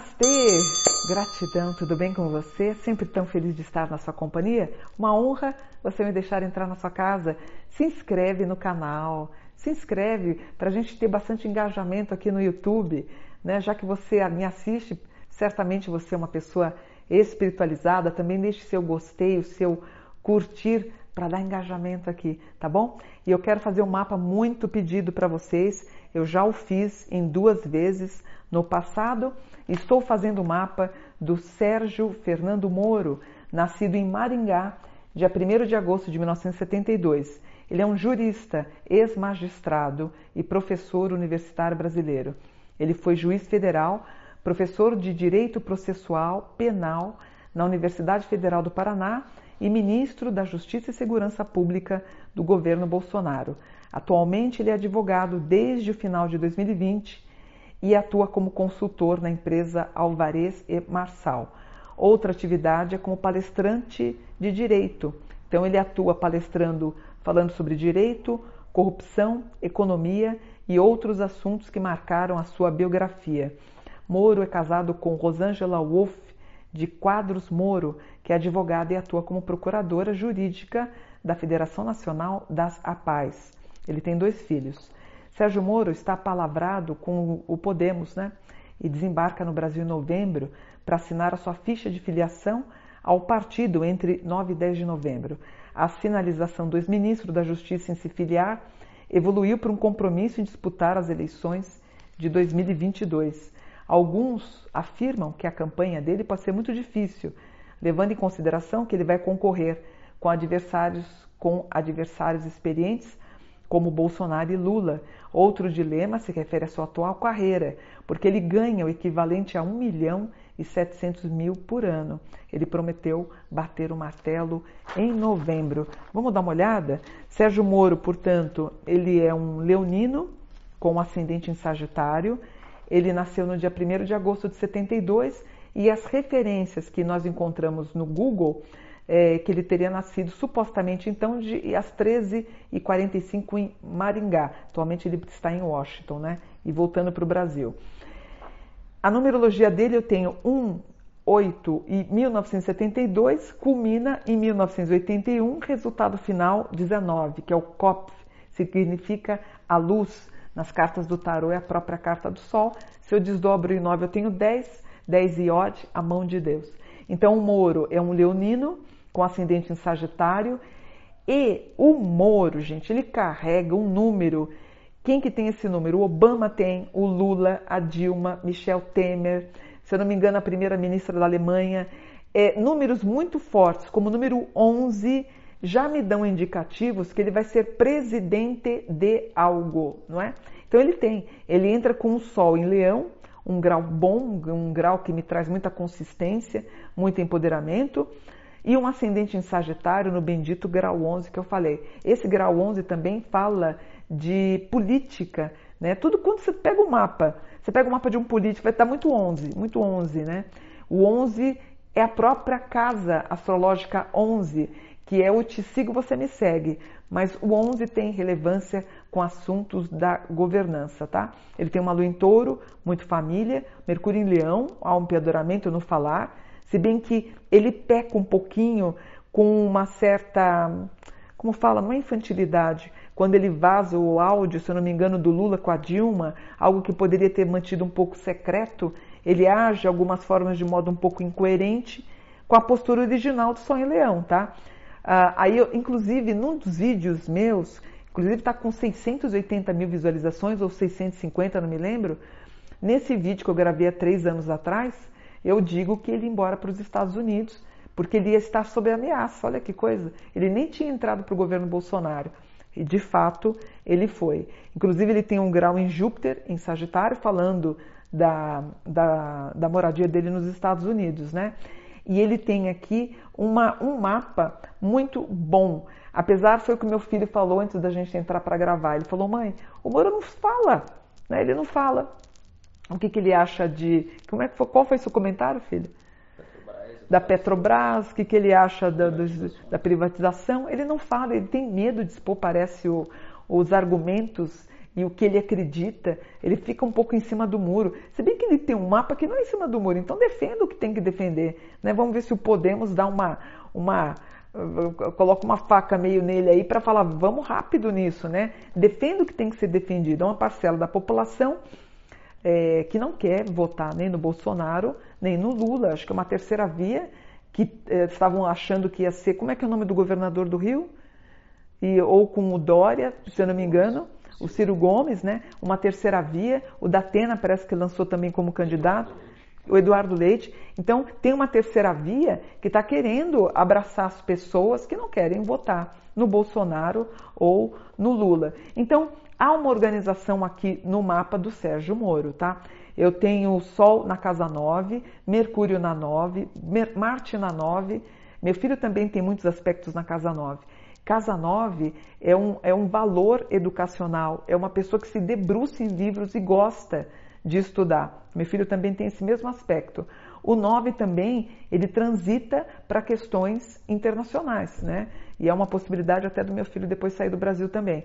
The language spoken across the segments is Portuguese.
Namastê! Gratidão, tudo bem com você? Sempre tão feliz de estar na sua companhia? Uma honra você me deixar entrar na sua casa. Se inscreve no canal, se inscreve para a gente ter bastante engajamento aqui no YouTube, né? Já que você me assiste, certamente você é uma pessoa espiritualizada, também deixe seu gostei, o seu curtir para dar engajamento aqui, tá bom? E eu quero fazer um mapa muito pedido para vocês. Eu já o fiz em duas vezes no passado Estou fazendo o mapa do Sérgio Fernando Moro, nascido em Maringá, dia 1 de agosto de 1972. Ele é um jurista, ex-magistrado e professor universitário brasileiro. Ele foi juiz federal, professor de Direito Processual Penal na Universidade Federal do Paraná e ministro da Justiça e Segurança Pública do governo Bolsonaro. Atualmente, ele é advogado desde o final de 2020 e atua como consultor na empresa Alvarez e Marçal. Outra atividade é como palestrante de direito. Então ele atua palestrando, falando sobre direito, corrupção, economia e outros assuntos que marcaram a sua biografia. Moro é casado com Rosângela Wolff de Quadros Moro, que é advogada e atua como procuradora jurídica da Federação Nacional das APAES. Ele tem dois filhos. Sérgio Moro está palavrado com o Podemos, né? E desembarca no Brasil em novembro para assinar a sua ficha de filiação ao partido entre 9 e 10 de novembro. A sinalização do ex-ministro da Justiça em se filiar evoluiu para um compromisso em disputar as eleições de 2022. Alguns afirmam que a campanha dele pode ser muito difícil, levando em consideração que ele vai concorrer com adversários com adversários experientes como Bolsonaro e Lula. Outro dilema se refere à sua atual carreira, porque ele ganha o equivalente a 1 milhão e 700 mil por ano. Ele prometeu bater o martelo em novembro. Vamos dar uma olhada? Sérgio Moro, portanto, ele é um leonino com ascendente em Sagitário. Ele nasceu no dia 1 de agosto de 72 e as referências que nós encontramos no Google é, que ele teria nascido supostamente então de, às 13h45 em Maringá. Atualmente ele está em Washington, né? E voltando para o Brasil. A numerologia dele eu tenho 1, 8 e 1972, culmina em 1981, resultado final 19, que é o COP, significa a luz. Nas cartas do tarô é a própria carta do Sol. Se eu desdobro em 9, eu tenho 10, 10 iode, a mão de Deus. Então o Moro é um leonino, com ascendente em Sagitário. E o Moro, gente, ele carrega um número. Quem que tem esse número? O Obama tem, o Lula, a Dilma, Michel Temer, se eu não me engano, a primeira ministra da Alemanha. É, números muito fortes, como o número 11, já me dão indicativos que ele vai ser presidente de algo, não é? Então ele tem, ele entra com o Sol em Leão, um grau bom, um grau que me traz muita consistência, muito empoderamento e um ascendente em Sagitário no bendito grau 11 que eu falei. Esse grau 11 também fala de política, né? Tudo quando você pega o mapa, você pega o mapa de um político, vai estar muito 11, muito 11, né? O 11 é a própria casa astrológica 11, que é o te sigo, você me segue. Mas o 11 tem relevância com assuntos da governança, tá? Ele tem uma lua em touro, muito família, Mercúrio em leão, há um empedoramento no falar, se bem que ele peca um pouquinho com uma certa, como fala, não é infantilidade, quando ele vaza o áudio, se eu não me engano, do Lula com a Dilma, algo que poderia ter mantido um pouco secreto, ele age algumas formas de modo um pouco incoerente com a postura original do Sonho Leão, tá? Ah, aí, eu, inclusive, num dos vídeos meus, inclusive está com 680 mil visualizações ou 650, não me lembro, nesse vídeo que eu gravei há três anos atrás, eu digo que ele ia embora para os Estados Unidos, porque ele ia estar sob ameaça. Olha que coisa. Ele nem tinha entrado para o governo Bolsonaro. E de fato ele foi. Inclusive, ele tem um grau em Júpiter, em Sagitário, falando da, da, da moradia dele nos Estados Unidos, né? E ele tem aqui uma, um mapa muito bom. Apesar, foi o que meu filho falou antes da gente entrar para gravar. Ele falou, mãe, o Moro não fala, né? Ele não fala o que, que ele acha de. Como é que foi, qual foi seu comentário, filho? Da Petrobras, o que, que ele acha da, da privatização. Ele não fala, ele tem medo de expor, parece, o, os argumentos e o que ele acredita, ele fica um pouco em cima do muro. Se bem que ele tem um mapa que não é em cima do muro, então defenda o que tem que defender. Né? Vamos ver se o Podemos dá uma, uma coloca uma faca meio nele aí para falar, vamos rápido nisso, né? Defenda o que tem que ser defendido. É uma parcela da população é, que não quer votar nem no Bolsonaro, nem no Lula. Acho que é uma terceira via que é, estavam achando que ia ser, como é que é o nome do governador do Rio? E, ou com o Dória, se eu não me engano, o Ciro Gomes, né? Uma terceira via, o Datena parece que lançou também como candidato o Eduardo Leite. Então, tem uma terceira via que está querendo abraçar as pessoas que não querem votar no Bolsonaro ou no Lula. Então, há uma organização aqui no mapa do Sérgio Moro, tá? Eu tenho Sol na casa 9, Mercúrio na 9, Marte na 9. Meu filho também tem muitos aspectos na casa 9. Casa 9 é um, é um valor educacional, é uma pessoa que se debruça em livros e gosta de estudar. Meu filho também tem esse mesmo aspecto. O 9 também, ele transita para questões internacionais, né? E é uma possibilidade até do meu filho depois sair do Brasil também.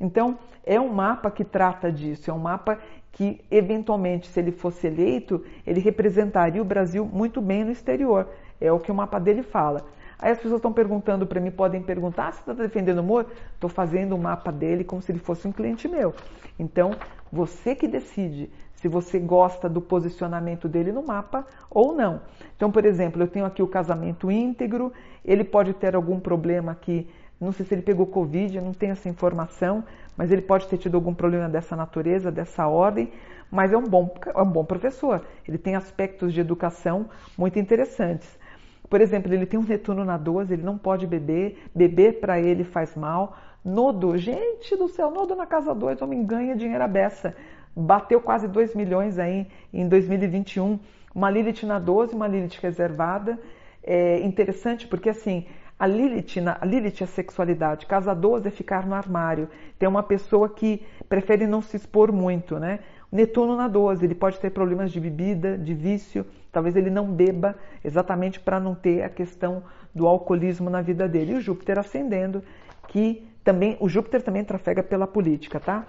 Então, é um mapa que trata disso, é um mapa que, eventualmente, se ele fosse eleito, ele representaria o Brasil muito bem no exterior. É o que o mapa dele fala. Aí as pessoas estão perguntando para mim, podem perguntar, ah, você está defendendo o Moro? Estou fazendo o mapa dele como se ele fosse um cliente meu. Então, você que decide se você gosta do posicionamento dele no mapa ou não. Então, por exemplo, eu tenho aqui o casamento íntegro, ele pode ter algum problema aqui, não sei se ele pegou Covid, eu não tenho essa informação, mas ele pode ter tido algum problema dessa natureza, dessa ordem, mas é um bom, é um bom professor. Ele tem aspectos de educação muito interessantes. Por exemplo, ele tem um Netuno na 12, ele não pode beber, beber para ele faz mal. Nodo, gente do céu, Nodo na casa 2, homem ganha dinheiro a beça. Bateu quase 2 milhões aí em 2021. Uma Lilith na 12, uma Lilith reservada. É interessante porque assim, a Lilith, a Lilith é sexualidade, casa 12 é ficar no armário. Tem uma pessoa que prefere não se expor muito, né? Netuno na 12, ele pode ter problemas de bebida, de vício, talvez ele não beba exatamente para não ter a questão do alcoolismo na vida dele. E o Júpiter ascendendo, que também, o Júpiter também trafega pela política, tá?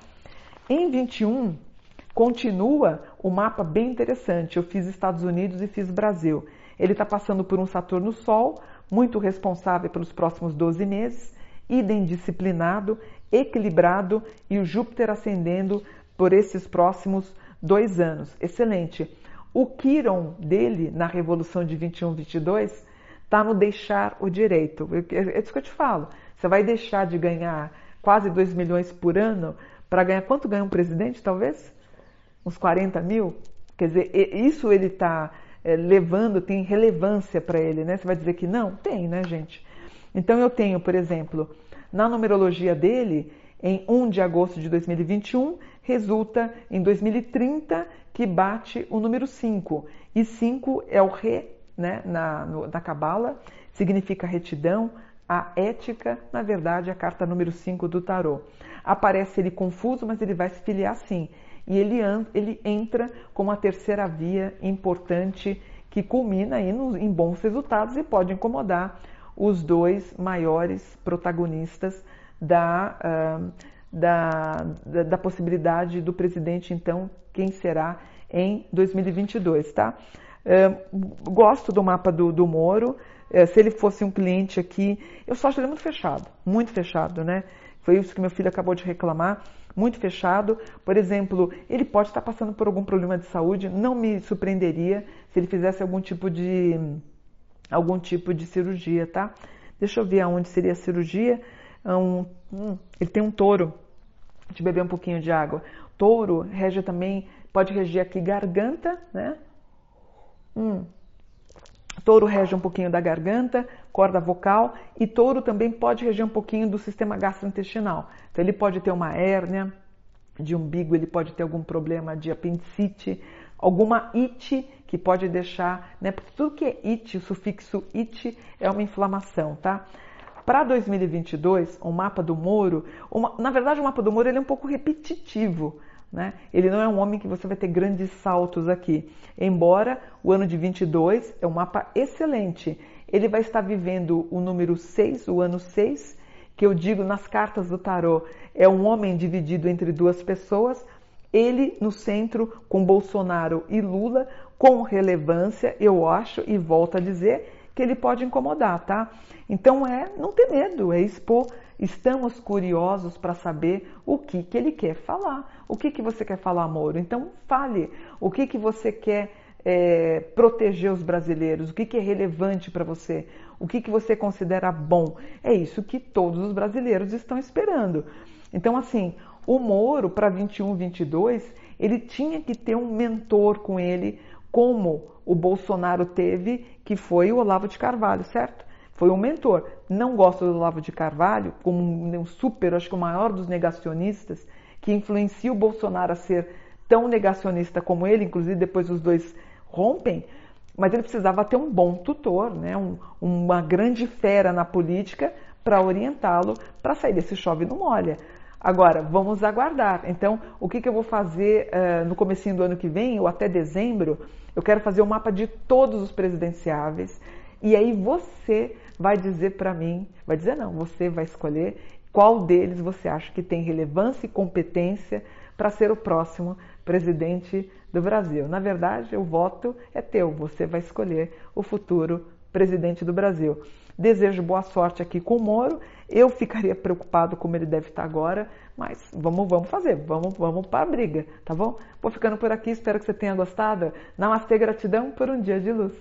Em 21, continua o mapa bem interessante. Eu fiz Estados Unidos e fiz Brasil. Ele está passando por um Saturno Sol, muito responsável pelos próximos 12 meses, idem disciplinado, equilibrado e o Júpiter ascendendo por esses próximos dois anos. Excelente. O Quiron dele, na Revolução de 21-22, está no deixar o direito. É isso que eu te falo. Você vai deixar de ganhar quase 2 milhões por ano para ganhar quanto ganha um presidente, talvez? Uns 40 mil? Quer dizer, isso ele está é, levando, tem relevância para ele, né? Você vai dizer que não? Tem, né, gente? Então eu tenho, por exemplo, na numerologia dele, em 1 de agosto de 2021, resulta em 2030 que bate o número 5. E 5 é o Re, né, na, no, na Cabala, significa retidão, a ética, na verdade, a carta número 5 do tarô. Aparece ele confuso, mas ele vai se filiar sim. E ele, ele entra com a terceira via importante que culmina aí no, em bons resultados e pode incomodar os dois maiores protagonistas da, uh, da, da, da, possibilidade do presidente, então, quem será em 2022, tá? Gosto do mapa do, do Moro. Uh, se ele fosse um cliente aqui, eu só acho ele muito fechado, muito fechado, né? Foi isso que meu filho acabou de reclamar, muito fechado. Por exemplo, ele pode estar passando por algum problema de saúde, não me surpreenderia se ele fizesse algum tipo de algum tipo de cirurgia, tá? Deixa eu ver aonde seria a cirurgia. Um, hum, ele tem um touro. Deixa eu beber um pouquinho de água. Touro rege também, pode reger aqui garganta, né? Hum. Touro rege um pouquinho da garganta, corda vocal, e touro também pode reger um pouquinho do sistema gastrointestinal. Então, ele pode ter uma hérnia de umbigo, ele pode ter algum problema de apendicite, alguma ite que pode deixar, né? Porque tudo que é ite, o sufixo ite é uma inflamação, tá? Para 2022, o mapa do Moro, uma, na verdade o mapa do Moro ele é um pouco repetitivo, né? Ele não é um homem que você vai ter grandes saltos aqui. Embora o ano de 22 é um mapa excelente. Ele vai estar vivendo o número 6, o ano 6, que eu digo nas cartas do tarô, é um homem dividido entre duas pessoas, ele no centro com Bolsonaro e Lula, com relevância, eu acho e volto a dizer que ele pode incomodar, tá? Então é não ter medo, é expor. Estamos curiosos para saber o que, que ele quer falar. O que, que você quer falar, Moro? Então fale. O que, que você quer é, proteger os brasileiros? O que, que é relevante para você? O que, que você considera bom? É isso que todos os brasileiros estão esperando. Então, assim, o Moro para 21, 22, ele tinha que ter um mentor com ele, como o Bolsonaro teve, que foi o Olavo de Carvalho, certo? Foi um mentor. Não gosto do Olavo de Carvalho como um super, acho que o maior dos negacionistas, que influencia o Bolsonaro a ser tão negacionista como ele, inclusive depois os dois rompem, mas ele precisava ter um bom tutor, né? Um, uma grande fera na política para orientá-lo para sair desse chove não molha. Agora, vamos aguardar. Então, o que, que eu vou fazer uh, no comecinho do ano que vem, ou até dezembro, eu quero fazer o um mapa de todos os presidenciáveis. E aí você vai dizer para mim, vai dizer não, você vai escolher qual deles você acha que tem relevância e competência para ser o próximo presidente do Brasil. Na verdade, o voto é teu, você vai escolher o futuro presidente do Brasil. Desejo boa sorte aqui com o Moro. Eu ficaria preocupado como ele deve estar agora, mas vamos, vamos fazer, vamos, vamos para a briga, tá bom? Vou ficando por aqui, espero que você tenha gostado. Namastê, gratidão por um dia de luz.